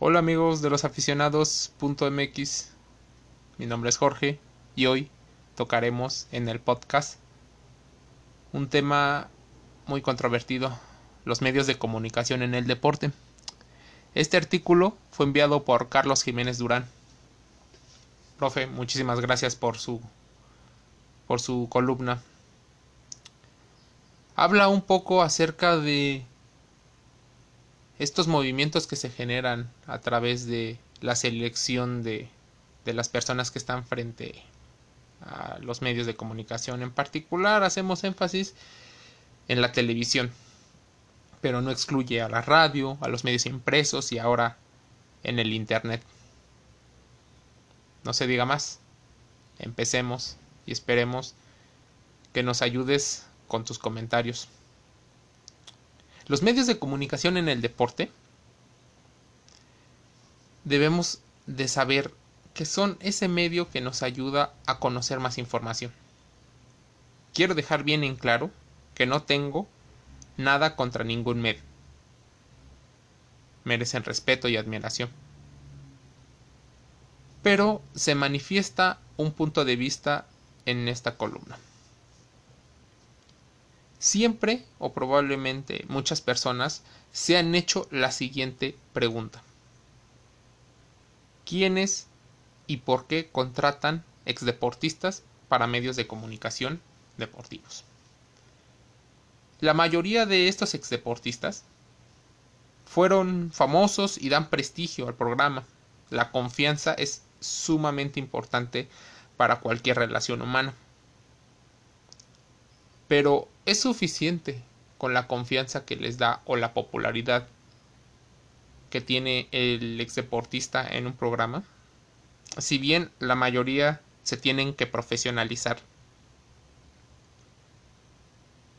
Hola amigos de los aficionados.mx, mi nombre es Jorge y hoy tocaremos en el podcast un tema muy controvertido, los medios de comunicación en el deporte. Este artículo fue enviado por Carlos Jiménez Durán. Profe, muchísimas gracias por su por su columna. Habla un poco acerca de estos movimientos que se generan a través de la selección de, de las personas que están frente a los medios de comunicación. En particular hacemos énfasis en la televisión, pero no excluye a la radio, a los medios impresos y ahora en el Internet. No se diga más. Empecemos y esperemos que nos ayudes con tus comentarios. Los medios de comunicación en el deporte debemos de saber que son ese medio que nos ayuda a conocer más información. Quiero dejar bien en claro que no tengo nada contra ningún medio. Merecen respeto y admiración. Pero se manifiesta un punto de vista en esta columna. Siempre o probablemente muchas personas se han hecho la siguiente pregunta. ¿Quiénes y por qué contratan exdeportistas para medios de comunicación deportivos? La mayoría de estos exdeportistas fueron famosos y dan prestigio al programa. La confianza es sumamente importante para cualquier relación humana. Pero ¿es suficiente con la confianza que les da o la popularidad que tiene el ex deportista en un programa? Si bien la mayoría se tienen que profesionalizar.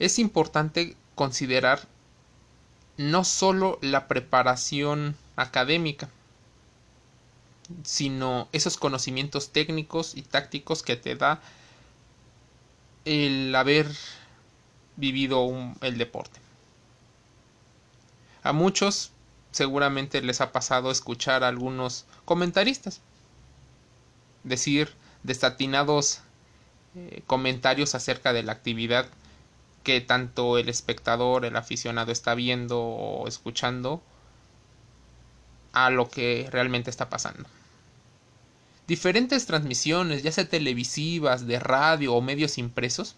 Es importante considerar no solo la preparación académica, sino esos conocimientos técnicos y tácticos que te da el haber vivido el deporte. A muchos seguramente les ha pasado escuchar a algunos comentaristas decir destatinados eh, comentarios acerca de la actividad que tanto el espectador, el aficionado está viendo o escuchando a lo que realmente está pasando. Diferentes transmisiones, ya sea televisivas, de radio o medios impresos,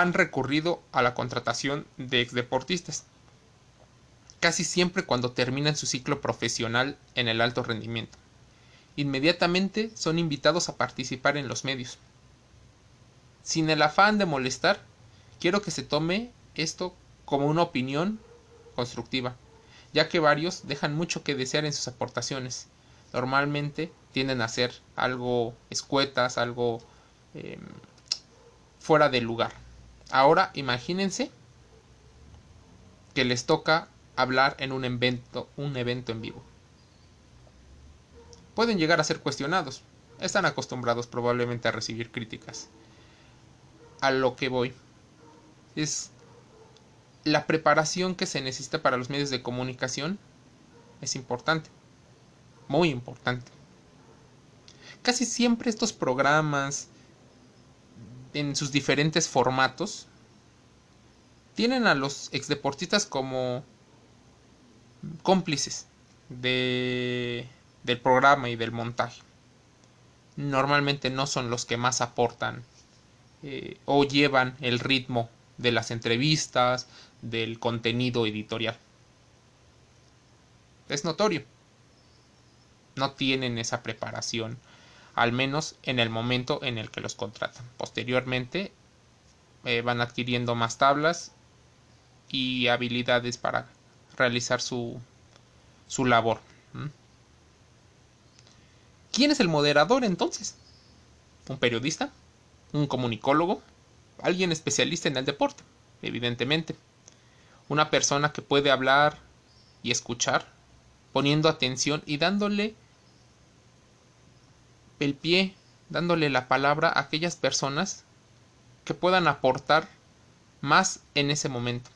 han recurrido a la contratación de exdeportistas, casi siempre cuando terminan su ciclo profesional en el alto rendimiento. Inmediatamente son invitados a participar en los medios. Sin el afán de molestar, quiero que se tome esto como una opinión constructiva, ya que varios dejan mucho que desear en sus aportaciones normalmente tienden a ser algo escuetas, algo em, fuera de lugar. Ahora imagínense que les toca hablar en un evento, un evento en vivo. Pueden llegar a ser cuestionados. Están acostumbrados probablemente a recibir críticas. A lo que voy es la preparación que se necesita para los medios de comunicación es importante muy importante. Casi siempre estos programas, en sus diferentes formatos, tienen a los exdeportistas como cómplices de, del programa y del montaje. Normalmente no son los que más aportan eh, o llevan el ritmo de las entrevistas, del contenido editorial. Es notorio no tienen esa preparación, al menos en el momento en el que los contratan. Posteriormente eh, van adquiriendo más tablas y habilidades para realizar su, su labor. ¿Quién es el moderador entonces? ¿Un periodista? ¿Un comunicólogo? ¿Alguien especialista en el deporte? Evidentemente. Una persona que puede hablar y escuchar, poniendo atención y dándole el pie, dándole la palabra a aquellas personas que puedan aportar más en ese momento.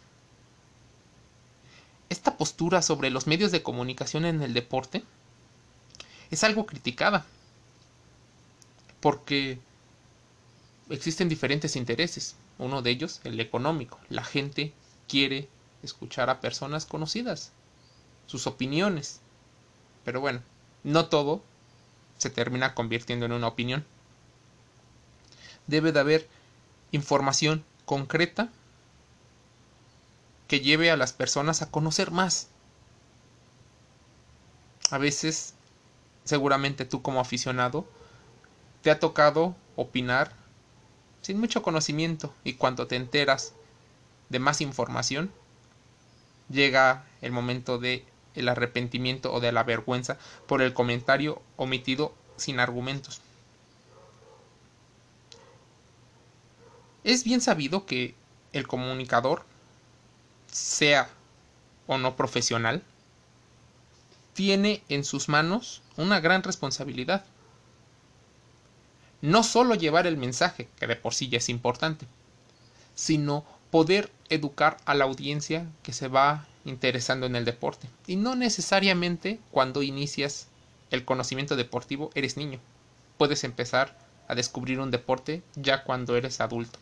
esta postura sobre los medios de comunicación en el deporte es algo criticada porque existen diferentes intereses. Uno de ellos, el económico. La gente quiere escuchar a personas conocidas, sus opiniones. Pero bueno, no todo se termina convirtiendo en una opinión. Debe de haber información concreta que lleve a las personas a conocer más. A veces, seguramente tú como aficionado, te ha tocado opinar sin mucho conocimiento y cuando te enteras de más información, llega el momento de el arrepentimiento o de la vergüenza por el comentario omitido sin argumentos. Es bien sabido que el comunicador, sea o no profesional, tiene en sus manos una gran responsabilidad. No solo llevar el mensaje, que de por sí ya es importante, sino poder educar a la audiencia que se va interesando en el deporte. Y no necesariamente cuando inicias el conocimiento deportivo eres niño. Puedes empezar a descubrir un deporte ya cuando eres adulto.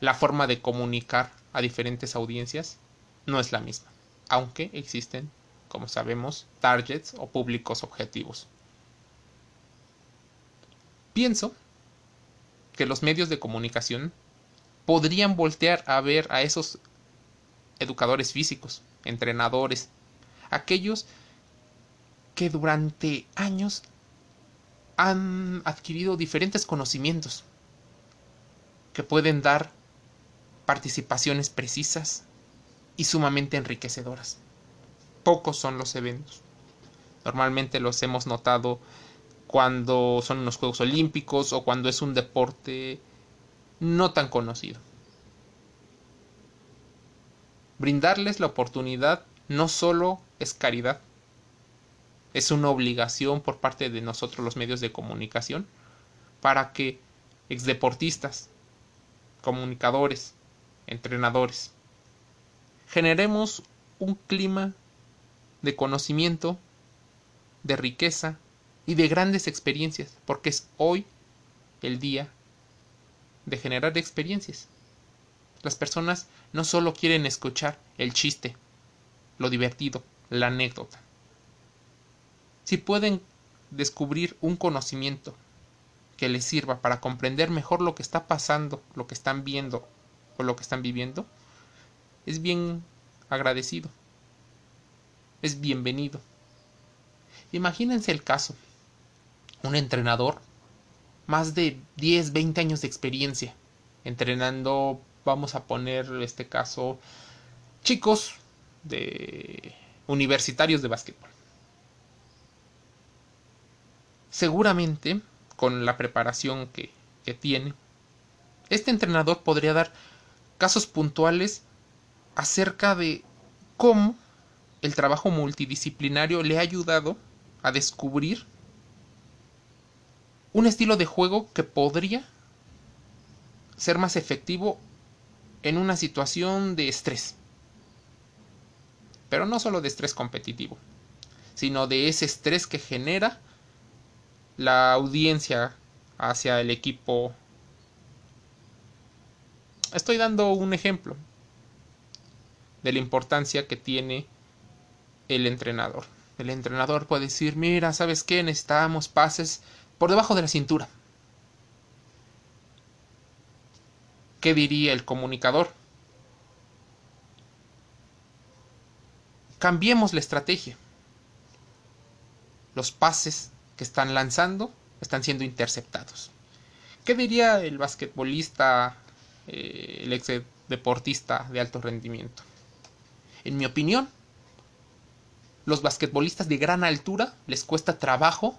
La forma de comunicar a diferentes audiencias no es la misma, aunque existen, como sabemos, targets o públicos objetivos. Pienso que los medios de comunicación podrían voltear a ver a esos educadores físicos, entrenadores, aquellos que durante años han adquirido diferentes conocimientos que pueden dar participaciones precisas y sumamente enriquecedoras. Pocos son los eventos. Normalmente los hemos notado cuando son unos Juegos Olímpicos o cuando es un deporte no tan conocido. Brindarles la oportunidad no solo es caridad, es una obligación por parte de nosotros los medios de comunicación para que exdeportistas, comunicadores, entrenadores, generemos un clima de conocimiento, de riqueza y de grandes experiencias, porque es hoy el día de generar experiencias. Las personas no solo quieren escuchar el chiste, lo divertido, la anécdota. Si pueden descubrir un conocimiento que les sirva para comprender mejor lo que está pasando, lo que están viendo o lo que están viviendo, es bien agradecido. Es bienvenido. Imagínense el caso. Un entrenador, más de 10, 20 años de experiencia, entrenando, vamos a poner este caso, chicos de universitarios de básquetbol. Seguramente, con la preparación que, que tiene, este entrenador podría dar casos puntuales acerca de cómo el trabajo multidisciplinario le ha ayudado a descubrir un estilo de juego que podría ser más efectivo en una situación de estrés. Pero no solo de estrés competitivo, sino de ese estrés que genera la audiencia hacia el equipo. Estoy dando un ejemplo de la importancia que tiene el entrenador. El entrenador puede decir, mira, ¿sabes qué? Necesitamos pases por debajo de la cintura. ¿Qué diría el comunicador? Cambiemos la estrategia. Los pases que están lanzando están siendo interceptados. ¿Qué diría el basquetbolista, eh, el ex deportista de alto rendimiento? En mi opinión, los basquetbolistas de gran altura les cuesta trabajo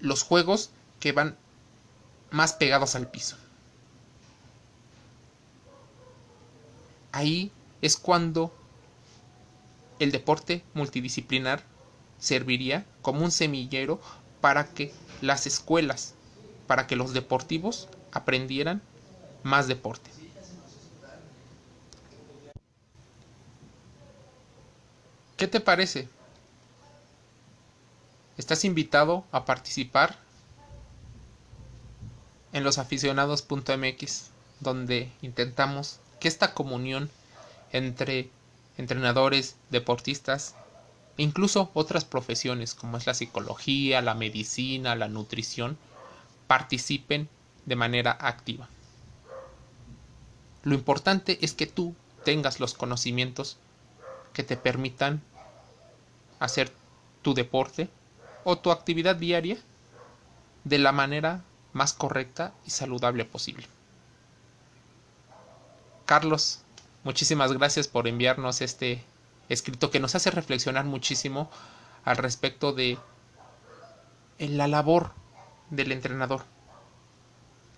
los juegos que van más pegados al piso. Ahí es cuando el deporte multidisciplinar serviría como un semillero para que las escuelas, para que los deportivos aprendieran más deporte. ¿Qué te parece? Estás invitado a participar en los aficionados.mx, donde intentamos que esta comunión entre entrenadores, deportistas incluso otras profesiones como es la psicología, la medicina, la nutrición, participen de manera activa. Lo importante es que tú tengas los conocimientos que te permitan hacer tu deporte o tu actividad diaria de la manera más correcta y saludable posible. Carlos, muchísimas gracias por enviarnos este escrito que nos hace reflexionar muchísimo al respecto de la labor del entrenador,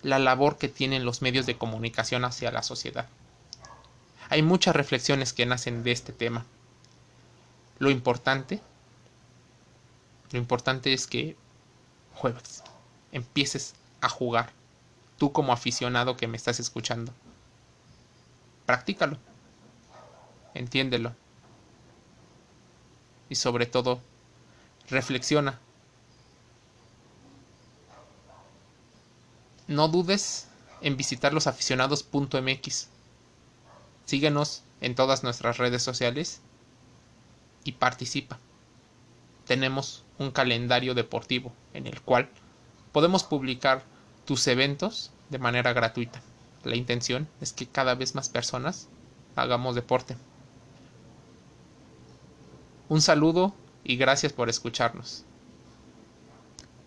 la labor que tienen los medios de comunicación hacia la sociedad. Hay muchas reflexiones que nacen de este tema. Lo importante, lo importante es que jueves empieces a jugar, tú como aficionado que me estás escuchando. Practícalo, entiéndelo y sobre todo reflexiona. No dudes en visitar los aficionados.mx Síguenos en todas nuestras redes sociales y participa. Tenemos un calendario deportivo en el cual podemos publicar tus eventos de manera gratuita. La intención es que cada vez más personas hagamos deporte. Un saludo y gracias por escucharnos.